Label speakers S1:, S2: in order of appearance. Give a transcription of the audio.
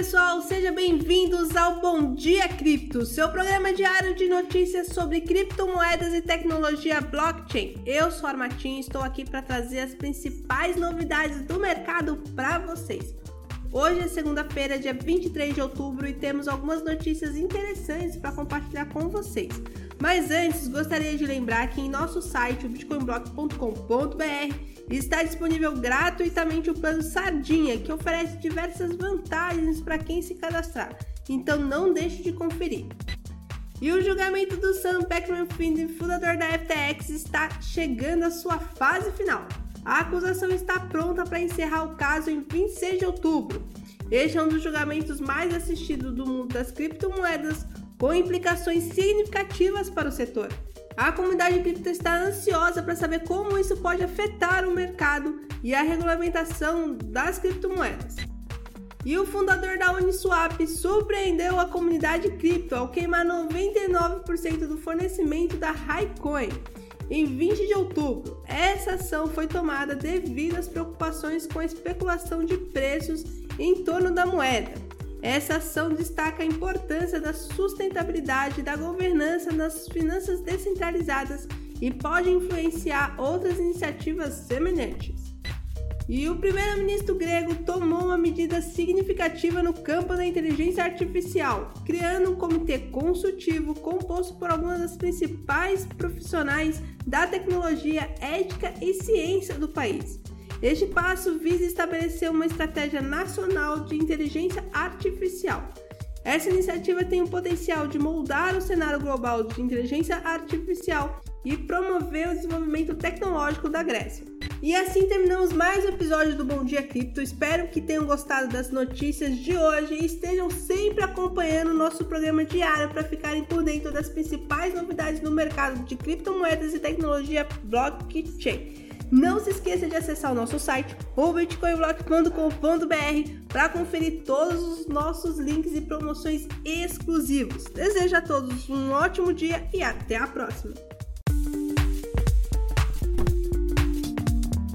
S1: pessoal, sejam bem-vindos ao Bom Dia Cripto, seu programa diário de notícias sobre criptomoedas e tecnologia blockchain. Eu sou a Armatim e estou aqui para trazer as principais novidades do mercado para vocês. Hoje é segunda-feira, dia 23 de outubro, e temos algumas notícias interessantes para compartilhar com vocês. Mas antes, gostaria de lembrar que em nosso site, bitcoinblock.com.br, está disponível gratuitamente o plano Sardinha, que oferece diversas vantagens para quem se cadastrar. Então não deixe de conferir. E o julgamento do Sam Bankman-Fried, fundador da FTX, está chegando à sua fase final. A acusação está pronta para encerrar o caso em 26 de outubro. Este é um dos julgamentos mais assistidos do mundo das criptomoedas, com implicações significativas para o setor. A comunidade cripto está ansiosa para saber como isso pode afetar o mercado e a regulamentação das criptomoedas. E o fundador da Uniswap surpreendeu a comunidade cripto ao queimar 99% do fornecimento da Highcoin em 20 de outubro. Essa ação foi tomada devido às preocupações com a especulação de preços em torno da moeda. Essa ação destaca a importância da sustentabilidade da governança nas finanças descentralizadas e pode influenciar outras iniciativas semelhantes. E o primeiro-ministro grego tomou uma medida significativa no campo da inteligência artificial, criando um comitê consultivo composto por algumas das principais profissionais da tecnologia, ética e ciência do país. Este passo visa estabelecer uma estratégia nacional de inteligência artificial. Essa iniciativa tem o potencial de moldar o cenário global de inteligência artificial e promover o desenvolvimento tecnológico da Grécia. E assim terminamos mais um episódio do Bom Dia Cripto. Espero que tenham gostado das notícias de hoje e estejam sempre acompanhando o nosso programa diário para ficarem por dentro das principais novidades no mercado de criptomoedas e tecnologia blockchain. Não se esqueça de acessar o nosso site, o bitcoinblock.com.br, para conferir todos os nossos links e promoções exclusivos. Desejo a todos um ótimo dia e até a próxima!